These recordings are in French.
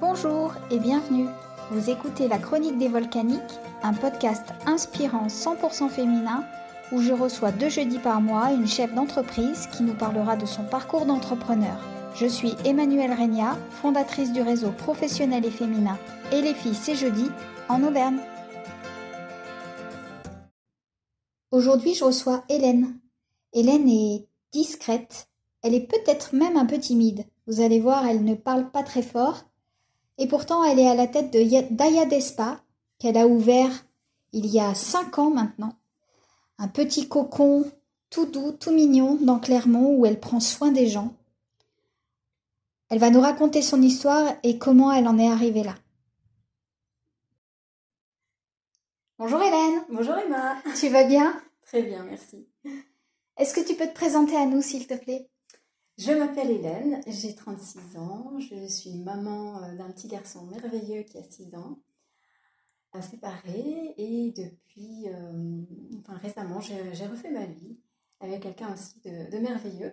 Bonjour et bienvenue. Vous écoutez La Chronique des Volcaniques, un podcast inspirant 100% féminin où je reçois deux jeudis par mois une chef d'entreprise qui nous parlera de son parcours d'entrepreneur. Je suis Emmanuelle Regna, fondatrice du réseau professionnel et féminin Et les filles c'est jeudi en Auvergne. Aujourd'hui, je reçois Hélène. Hélène est discrète, elle est peut-être même un peu timide. Vous allez voir, elle ne parle pas très fort. Et pourtant, elle est à la tête de Daya Despa, qu'elle a ouvert il y a cinq ans maintenant. Un petit cocon tout doux, tout mignon dans Clermont où elle prend soin des gens. Elle va nous raconter son histoire et comment elle en est arrivée là. Bonjour Hélène. Bonjour Emma. Tu vas bien? Très bien, merci. Est-ce que tu peux te présenter à nous, s'il te plaît? Je m'appelle Hélène, j'ai 36 ans, je suis maman euh, d'un petit garçon merveilleux qui a 6 ans, séparé et depuis, euh, enfin récemment, j'ai refait ma vie avec quelqu'un aussi de, merveilleux.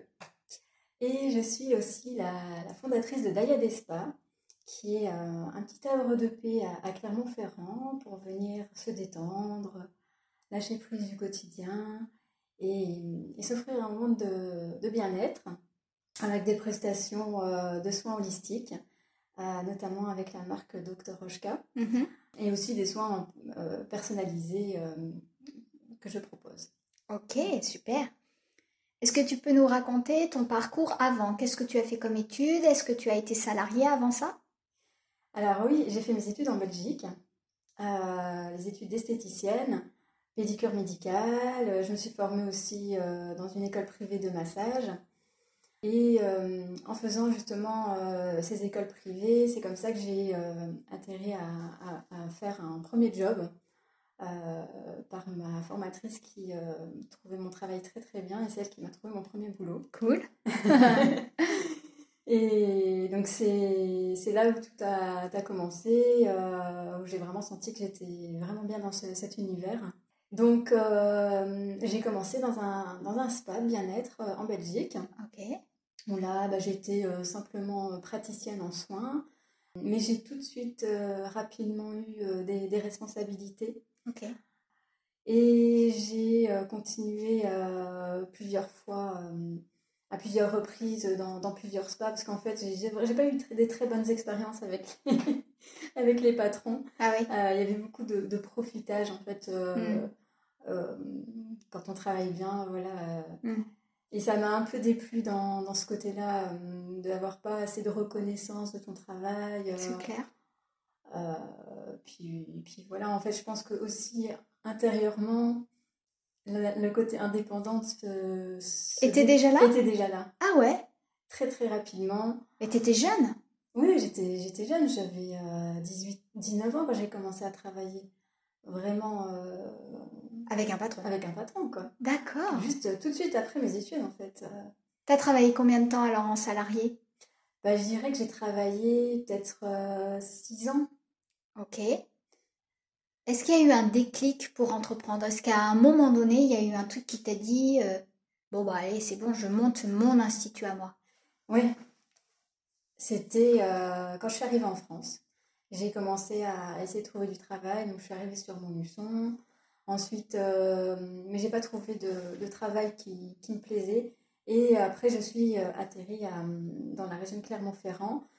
Et je suis aussi la, fondatrice de Daya Despa, qui est euh, un, petit havre de paix à Clermont-Ferrand pour venir se détendre, lâcher prise du quotidien et, s'offrir un monde de, bien-être avec des prestations euh, de soins holistiques, euh, notamment avec la marque Dr. Rochka, mhm. et aussi des soins euh, personnalisés que je propose. Ok, super. Est-ce que tu peux nous raconter ton parcours avant? Qu'est-ce que tu as fait comme études? Est-ce que tu as été salariée avant ça? Alors oui, j'ai fait mes études en Belgique, les études d'esthéticienne pédicure médicale. Je me suis formée aussi euh, dans une école privée de massage. Et euh, en faisant justement euh, ces écoles privées, c'est comme ça que j'ai atterri à, faire un premier job par ma formatrice qui trouvait mon travail très très bien et celle qui m'a trouvé mon premier boulot. Cool. et donc c'est là où tout a, commencé, où j'ai vraiment senti que j'étais vraiment bien dans cet univers. Donc, euh, j'ai commencé dans un, dans un spa bien-être euh, en Belgique. Ok. Où là, bah, j'étais euh, simplement praticienne en soins. Mais j'ai tout de suite rapidement eu des, des, responsabilités. Ok. Et j'ai continué plusieurs fois, à plusieurs reprises dans, dans plusieurs spas. Parce qu'en fait, j'ai pas eu des très bonnes expériences avec, avec les patrons. Ah oui. Il y avait beaucoup de, de profitage en fait. Hmm. Euh, quand on travaille bien, voilà. Euh, mm. Et ça m'a un peu déplu dans, dans ce côté-là, euh, d'avoir pas assez de reconnaissance de ton travail. C'est clair. puis, puis voilà, en fait, je pense que aussi intérieurement, le, côté indépendante était déjà là? était déjà là ah ouais? Très très rapidement et t'étais jeune? Oui j'étais j'étais jeune j'avais 18 19 ans quand j'ai commencé à travailler vraiment avec un patron Avec un patron, quoi. D'accord. Juste euh, tout de suite après mes études, en fait. Euh. T'as travaillé combien de temps alors en salarié? Bah, Je dirais que j'ai travaillé peut-être 6 euh, ans. Ok. Est-ce qu'il y a eu un déclic pour entreprendre? Est-ce qu'à un moment donné, il y a eu un truc qui t'a dit Bon, bah allez, c'est bon, je monte mon institut à moi Oui. C'était quand je suis arrivée en France. J'ai commencé à essayer de trouver du travail, donc je suis arrivée sur mon luçon. Ensuite, euh, mais j'ai pas trouvé de, travail qui, me plaisait. Et après, je suis euh, atterrie dans la région de Clermont-Ferrand,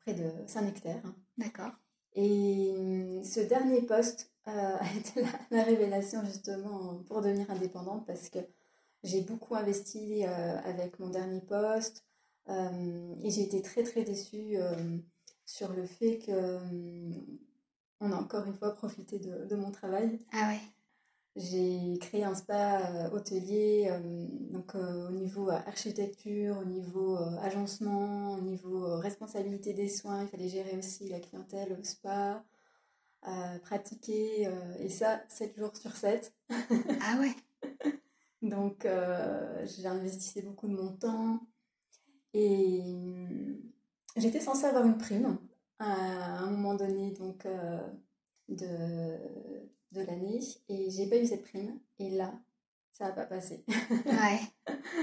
près de Saint-Nectaire. D'accord. Et euh, ce dernier poste a été la, révélation justement pour devenir indépendante parce que j'ai beaucoup investi avec mon dernier poste et j'ai été très très déçue sur le fait que on a encore une fois profité de, mon travail. Ah ouais. J'ai créé un spa euh, hôtelier, euh, donc euh, au niveau architecture, au niveau agencement, au niveau responsabilité des soins, il fallait gérer aussi la clientèle au spa, pratiquer, et ça 7 jours sur 7. ah ouais Donc j'ai investi beaucoup de mon temps et j'étais censée avoir une prime à un moment donné donc, euh, de, de l'année et j'ai pas eu cette prime. Et là, ça n'a pas passé. ouais,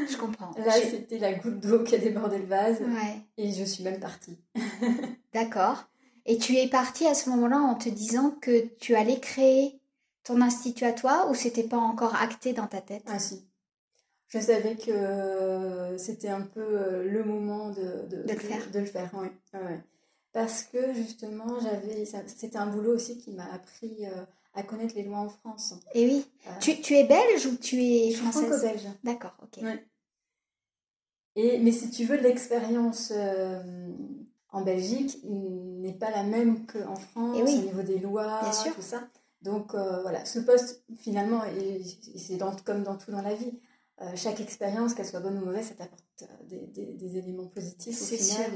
je comprends. Là, c'était la goutte d'eau qui a débordé le vase ouais. et je suis même partie. D'accord. Et tu es partie à ce moment-là en te disant que tu allais créer ton institut à toi ou c'était pas encore acté dans ta tête? Ah si. Je savais que c'était un peu euh, le moment de, de, le faire. De, le faire, oui. Parce que justement, j'avais, c'était un boulot aussi qui m'a appris euh, à connaître les lois en France. Et oui. Euh, tu, tu, es belge ou tu es française franco-belge? D'accord, ok. Et, mais si tu veux, l'expérience en Belgique n'est pas la même qu'en France au niveau des lois, tout ça. Donc voilà, ce poste finalement, c'est comme dans tout dans la vie. Euh, chaque expérience, qu'elle soit bonne ou mauvaise, ça t'apporte euh, des, des, éléments positifs au final.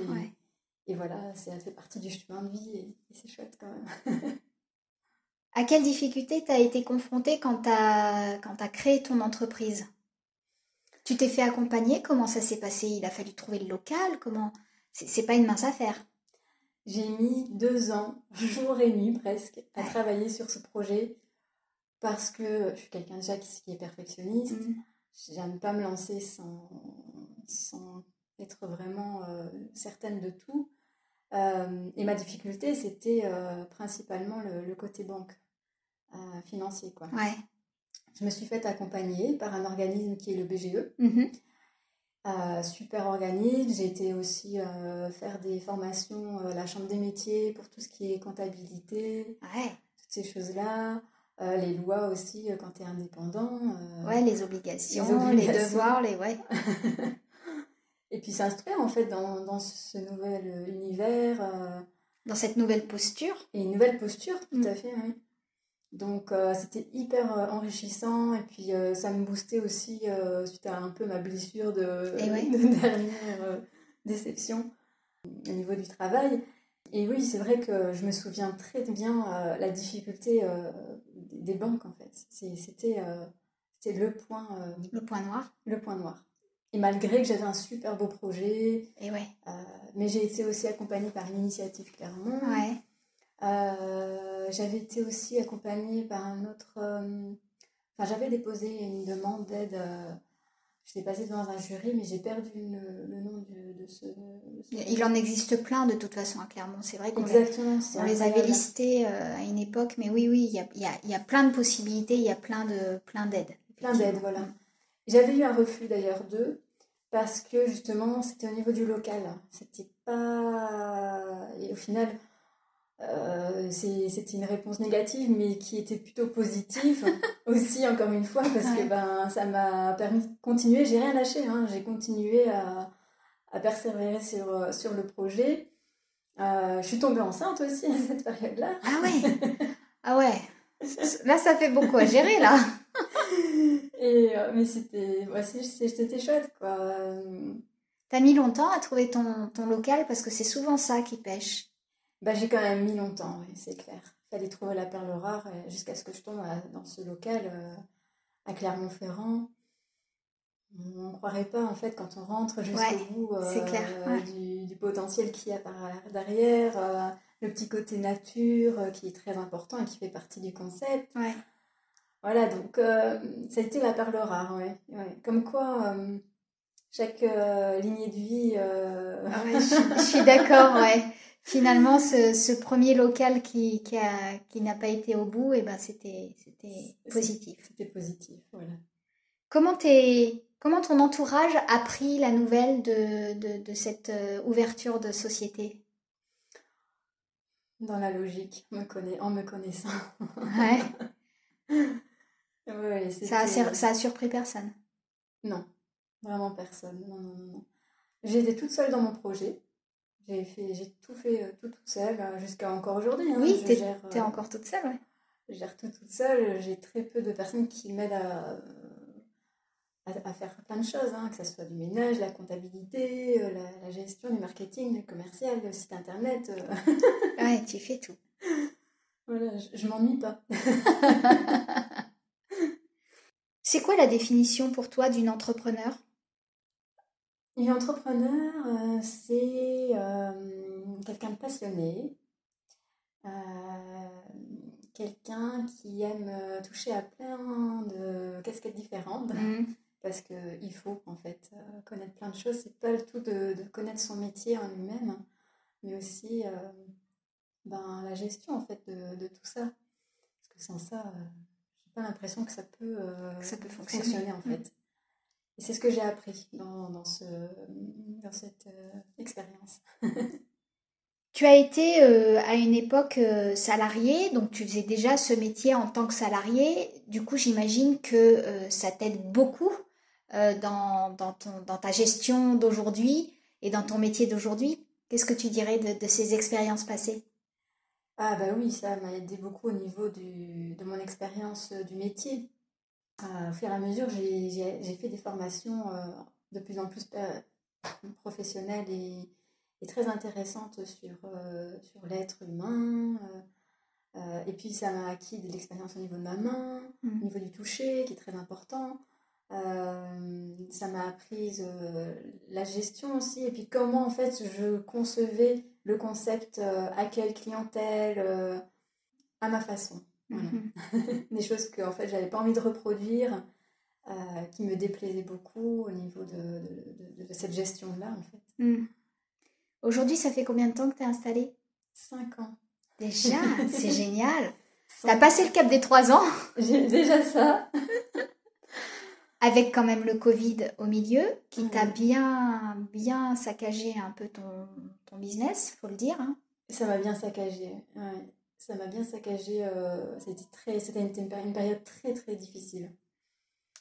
et, voilà, ça fait partie du chemin de vie et, c'est chouette quand même. à quelle difficulté tu as été confrontée quand tu as, as créé ton entreprise? Tu t'es fait accompagner? Comment ça s'est passé? Il a fallu trouver le local? Comment? C'est pas une mince affaire. J'ai mis deux ans, jour et nuit presque, à travailler sur ce projet parce que je suis quelqu'un déjà qui, est perfectionniste. Mmh j'aime pas me lancer sans, sans être vraiment euh, certaine de tout. Euh, et ma difficulté, c'était euh, principalement le, côté banque financier. Quoi. Ouais. Je me suis faite accompagner par un organisme qui est le BGE. Mm-hmm. super organisme. J'ai été aussi faire des formations à la Chambre des métiers pour tout ce qui est comptabilité, ouais. toutes ces choses-là. Euh, les lois aussi euh, quand tu es indépendant. Euh, ouais, les obligations, les, devoirs, les ouais. et puis s'instruire en fait dans, dans, ce nouvel univers. Dans cette nouvelle posture. Et une nouvelle posture, tout mm. à fait, oui. Donc c'était hyper enrichissant et puis ça me boostait aussi suite à un peu ma blessure de, de dernière déception au niveau du travail. Et oui, c'est vrai que je me souviens très bien euh, la difficulté euh, des banques en fait. C'était euh, le point le point noir. Le point noir. Et malgré que j'avais un super beau projet, et ouais. mais j'ai été aussi accompagnée par une initiative Clermont. Ouais. j'avais été aussi accompagnée par un autre. Enfin, j'avais déposé une demande d'aide J'étais passée devant un jury, mais j'ai perdu le, nom de, ce, Il en existe plein de toute façon à Clermont. C'est vrai qu'on les, les avait listés euh, à une époque, mais oui, oui, il y a, y, a, y a, plein de possibilités, il y a plein d'aides. Plein, plein d'aides, voilà. J'avais eu un refus d'ailleurs d'eux, parce que justement, c'était au niveau du local. C'était pas. Et au final, euh, c'était une réponse négative, mais qui était plutôt positive aussi, encore une fois, parce que ben, ça m'a permis de continuer. J'ai rien lâché, hein. j'ai continué à, à, persévérer sur, euh, sur le projet. Euh, je suis tombée enceinte aussi à cette période-là. Ah ouais Ah ouais Là, ça fait beaucoup à gérer, là Et, Mais c'était ouais, c'était chouette, quoi. T'as mis longtemps à trouver ton, ton local parce que c'est souvent ça qui pêche. Bah, j'ai quand même mis longtemps, oui, c'est clair. Il fallait trouver la perle rare jusqu'à ce que je tombe dans ce local euh, à Clermont-Ferrand. On ne croirait pas, en fait, quand on rentre jusqu'au bout euh, du, potentiel qu'il y a par derrière, euh, le petit côté nature qui est très important et qui fait partie du concept. Voilà, donc ça a été la perle rare, ouais. Comme quoi, chaque lignée de vie... Ah je, je, suis d'accord, ouais finalement, ce, premier local qui, qui, a, qui n'a pas été au bout, et eh ben, c'était, c'était positif. C'était positif, voilà. Comment, t'es, comment ton entourage a pris la nouvelle de, de, de cette euh, ouverture de société? Dans la logique, me connaît, en me connaissant. Ouais. ouais ça, a, ça a surpris personne? Non, vraiment personne. Non, non, non. J'étais toute seule dans mon projet. J'ai fait, j'ai tout fait euh, tout toute seule, euh, jusqu'à encore aujourd'hui. Hein, oui, tu es euh, encore toute seule, ouais. Je gère tout toute seule. J'ai très peu de personnes qui m'aident à, à, faire plein de choses, hein, que ce soit du ménage, la comptabilité, la, gestion, du marketing, le commercial, le site internet. ouais, tu fais tout. Voilà, je, je m'ennuie pas. C'est quoi la définition pour toi d'une entrepreneur? Une entrepreneur, euh, c'est euh, quelqu'un de passionné, euh, quelqu'un qui aime toucher à plein de casquettes différentes. Mm. Parce qu'il faut en fait connaître plein de choses. C'est pas le tout de, connaître son métier en lui-même, mais aussi ben, la gestion en fait de, tout ça. Parce que sans ça, j'ai pas l'impression que ça peut, ça peut fonctionner. en fait. Et c'est ce que j'ai appris dans, dans, ce, dans cette expérience. Tu as été euh, à une époque euh, salarié, donc tu faisais déjà ce métier en tant que salarié. Du coup, j'imagine que euh, ça t'aide beaucoup dans, dans, ton, dans, ta gestion d'aujourd'hui et dans ton métier d'aujourd'hui. Qu'est-ce que tu dirais de, de ces expériences passées? Ah bah oui, ça m'a aidé beaucoup au niveau du, de mon expérience du métier. Au fur et à mesure, j'ai fait des formations de plus en plus professionnelles et très intéressante sur, euh, sur l'être humain. Euh, euh, et puis ça m'a acquis de l'expérience au niveau de ma main, au mmh. niveau du toucher, qui est très important. ça m'a appris la gestion aussi, et puis comment en fait je concevais le concept accueil clientèle à ma façon. Mmh. Des choses que en fait j'avais pas envie de reproduire, qui me déplaisaient beaucoup au niveau de, de, cette gestion-là en fait. Mmh. Aujourd'hui, ça fait combien de temps que tu es installée? Cinq ans. Déjà, c'est génial. Tu as passé le cap des trois ans? J'ai déjà ça. Avec quand même le Covid au milieu, qui t'a bien, bien saccagé un peu ton, ton business, faut le dire. Hein. Ça m'a bien saccagé. Ouais. Ça m'a bien saccagé. Euh, c'était une, période très très difficile.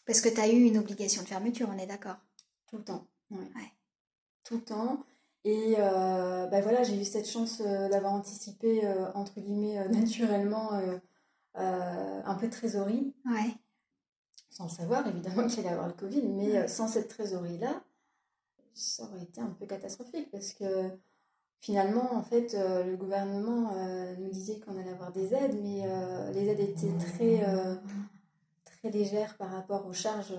Parce que tu as eu une obligation de fermeture, on est d'accord? Tout le temps. Ouais. Tout le temps. Et euh, bah voilà, j'ai eu cette chance euh, d'avoir anticipé, euh, entre guillemets, naturellement, un peu de trésorerie. Ouais. Sans savoir, évidemment, qu'il allait avoir le Covid, mais sans cette trésorerie-là, ça aurait été un peu catastrophique parce que finalement, en fait, le gouvernement nous disait qu'on allait avoir des aides, mais les aides étaient très, très légères par rapport aux charges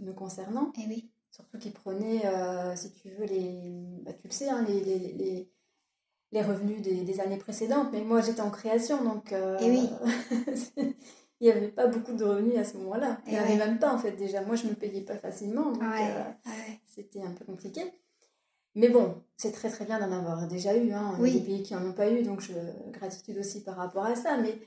me concernant. Et eh oui. Surtout qu'ils prenaient, euh, si tu veux, les, bah, tu le sais, hein, les, les, les, revenus des, des, années précédentes. Mais moi, j'étais en création, donc euh, Et eh oui. il n'y avait pas beaucoup de revenus à ce moment-là. Il n'y avait même pas, en fait, déjà. Moi, je ne me payais pas facilement, donc euh, c'était un peu compliqué. Mais bon, c'est très très bien d'en avoir déjà eu. Hein. Il y a des pays qui n'en ont pas eu, donc je, gratitude aussi par rapport à ça. Mais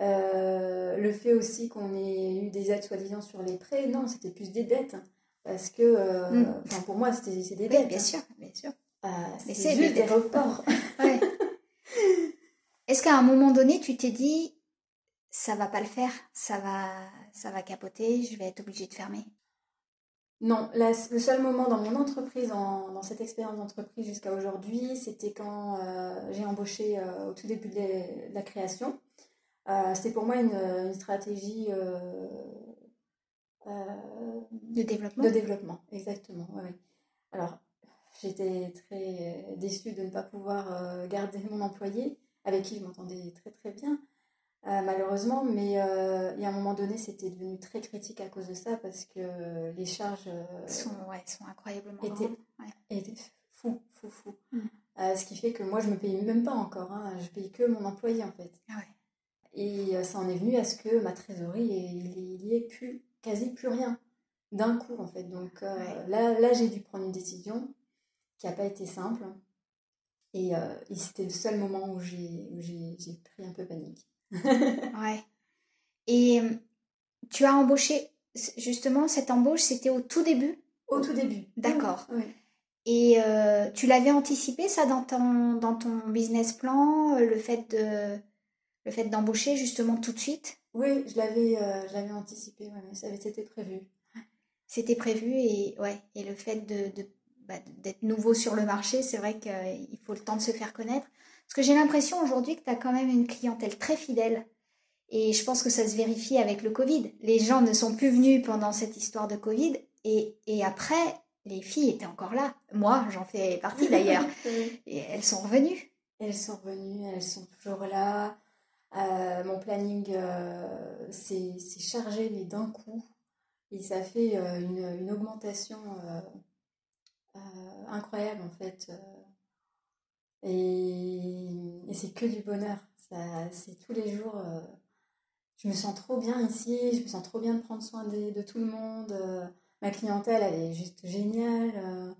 le fait aussi qu'on ait eu des aides soi-disant sur les prêts, non, c'était plus des dettes. Parce que, euh, mm. pour moi, c'est des dettes. bien sûr, bien sûr. Euh, c'est juste des reports. Est-ce qu'à un moment donné, tu t'es dit, ça va pas le faire, ça va, ça va capoter, je vais être obligée de fermer? Non, le seul moment dans mon entreprise, dans cette expérience d'entreprise jusqu'à aujourd'hui, c'était quand euh, j'ai embauché au tout début de, la création. c'était pour moi une, une stratégie de développement De développement, exactement. Alors, j'étais très déçue de ne pas pouvoir euh, garder mon employé, avec qui je m'entendais très très bien, euh, malheureusement, mais euh, il y a un moment donné, c'était devenu très critique à cause de ça, parce que les charges sont, ouais, sont incroyablement étaient, étaient fou, fou, fou. Mm. ce qui fait que moi, je me payais même pas encore, hein, je payais que mon employé en fait. Ah ouais. Et ça en est venu à ce que ma trésorerie, il n'y ait plus quasi plus rien d'un coup en fait. Donc euh, là, là j'ai dû prendre une décision qui n'a pas été simple. Et, euh, et c'était le seul moment où j'ai pris un peu panique. ouais. Et euh, tu as embauché, justement, cette embauche, c'était au tout début? Au tout début. D'accord. Et tu l'avais anticipé ça dans ton, dans ton business plan, le fait de le fait d'embaucher justement tout de suite? Oui, je l'avais l'avais anticipé, ouais, avait été prévu c'était prévu et ouais et le fait de, bah, d'être nouveau sur le marché, c'est vrai qu'il faut le temps de se faire connaître. Parce que j'ai l'impression aujourd'hui que tu as quand même une clientèle très fidèle. Et je pense que ça se vérifie avec le Covid. Les gens ne sont plus venus pendant cette histoire de Covid. Et, et après, les filles étaient encore là. Moi, j'en fais partie d'ailleurs. et elles sont revenues. Elles sont revenues, elles sont toujours là. Euh, mon planning euh, s'est chargé, mais d'un coup. Et ça fait euh, une, une, augmentation incroyable en fait. Et, et c'est que du bonheur. C'est tous les jours. je me sens trop bien ici, je me sens trop bien de prendre soin de, de tout le monde. ma clientèle, elle est juste géniale.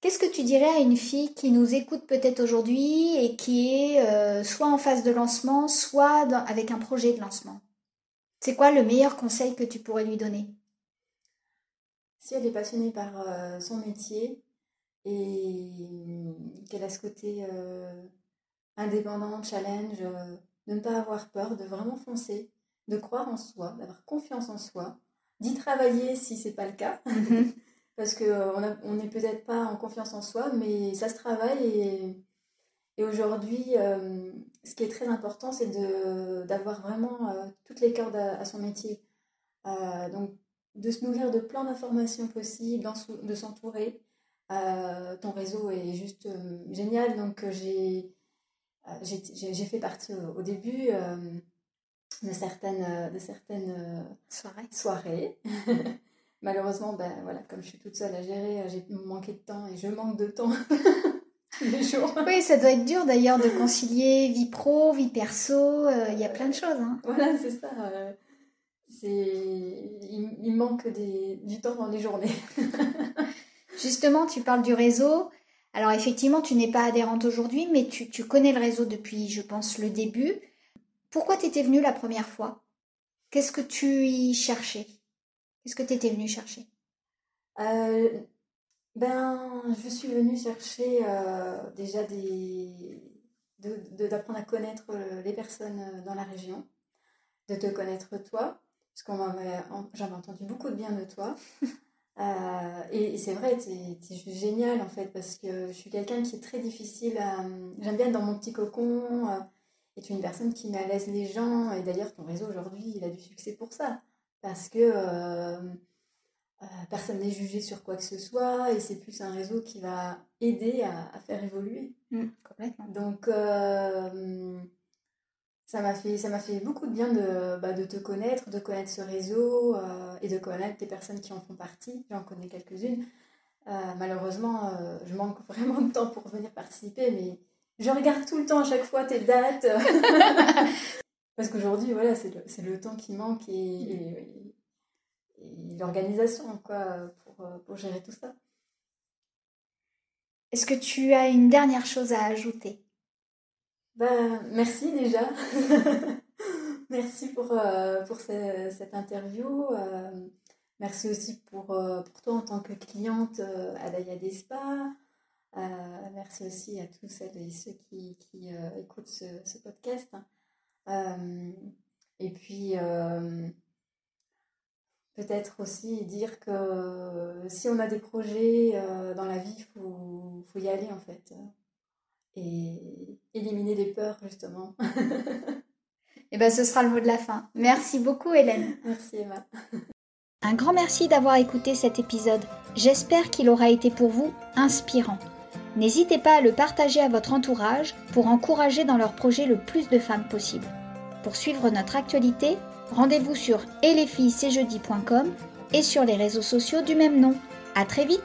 Qu'est-ce que tu dirais à une fille qui nous écoute peut-être aujourd'hui et qui est euh, soit en phase de lancement, soit avec un projet de lancement? C'est quoi le meilleur conseil que tu pourrais lui donner? Si elle est passionnée par euh, son métier et qu'elle a ce côté indépendant, challenge, de ne pas avoir peur, de vraiment foncer, de croire en soi, d'avoir confiance en soi, d'y travailler si c'est pas le cas. Mhm. parce qu'on on n'est peut-être pas en confiance en soi, mais ça se travaille et, et aujourd'hui, euh, ce qui est très important, c'est d'avoir vraiment euh, toutes les cordes à, son métier. donc, de se nourrir de plein d'informations possibles, de s'entourer. Ton réseau est juste génial, donc j'ai j'ai fait partie au, début de certaines, de certaines soirées. soirées. Malheureusement, ben, voilà, comme je suis toute seule à gérer, euh, j'ai manqué de temps et je manque de temps les jours. Oui, ça doit être dur d'ailleurs de concilier vie pro, vie perso, euh, il y a plein de choses. Hein. Voilà, c'est ça. Euh. Il, manque des... du temps dans les journées. Justement, tu parles du réseau. Alors effectivement, tu n'es pas adhérente aujourd'hui, mais tu, connais le réseau depuis, je pense, le début. Pourquoi tu étais venue la première fois? Qu'est-ce que tu y cherchais? Qu'est-ce que tu étais venue chercher? Euh, Ben, je suis venue chercher euh, déjà d'apprendre à connaître euh, les personnes dans la région, de te connaître toi, parce qu'on j'avais entendu beaucoup de bien de toi. et, c'est vrai, tu es, juste génial en fait, parce que je suis quelqu'un qui est très difficile à. J'aime bien être dans mon petit cocon. et tu es une personne qui met à l'aise les gens. Et d'ailleurs, ton réseau aujourd'hui, il a du succès pour ça parce que euh, euh, personne n'est jugé sur quoi que ce soit et c'est plus un réseau qui va aider à, faire évoluer. Mmh, complètement. Donc euh, ça m'a fait ça m'a fait beaucoup de bien de, bah, de te connaître, de connaître ce réseau et de connaître les personnes qui en font partie. J'en connais quelques-unes. malheureusement, je manque vraiment de temps pour venir participer, mais je regarde tout le temps à chaque fois tes dates. Parce qu'aujourd'hui, voilà, c'est le, le, temps qui manque et, l'organisation quoi, pour, pour, gérer tout ça. Est-ce que tu as une dernière chose à ajouter? Bah, Merci déjà. merci pour, euh, cette interview. Euh, merci aussi pour, euh, pour toi en tant que cliente à Daya Despa. merci aussi à tous celles et ceux qui, écoutent ce, podcast. Et puis, peut-être aussi dire que si on a des projets dans la vie, il faut, faut, y aller en fait. Et éliminer les peurs, justement. Et eh bien, ce sera le mot de la fin. Merci beaucoup, Hélène. Merci, Emma. Un grand merci d'avoir écouté cet épisode. J'espère qu'il aura été pour vous inspirant. N'hésitez pas à le partager à votre entourage pour encourager dans leur projet le plus de femmes possible. Pour suivre notre actualité, rendez-vous sur et et sur les réseaux sociaux du même nom. À très vite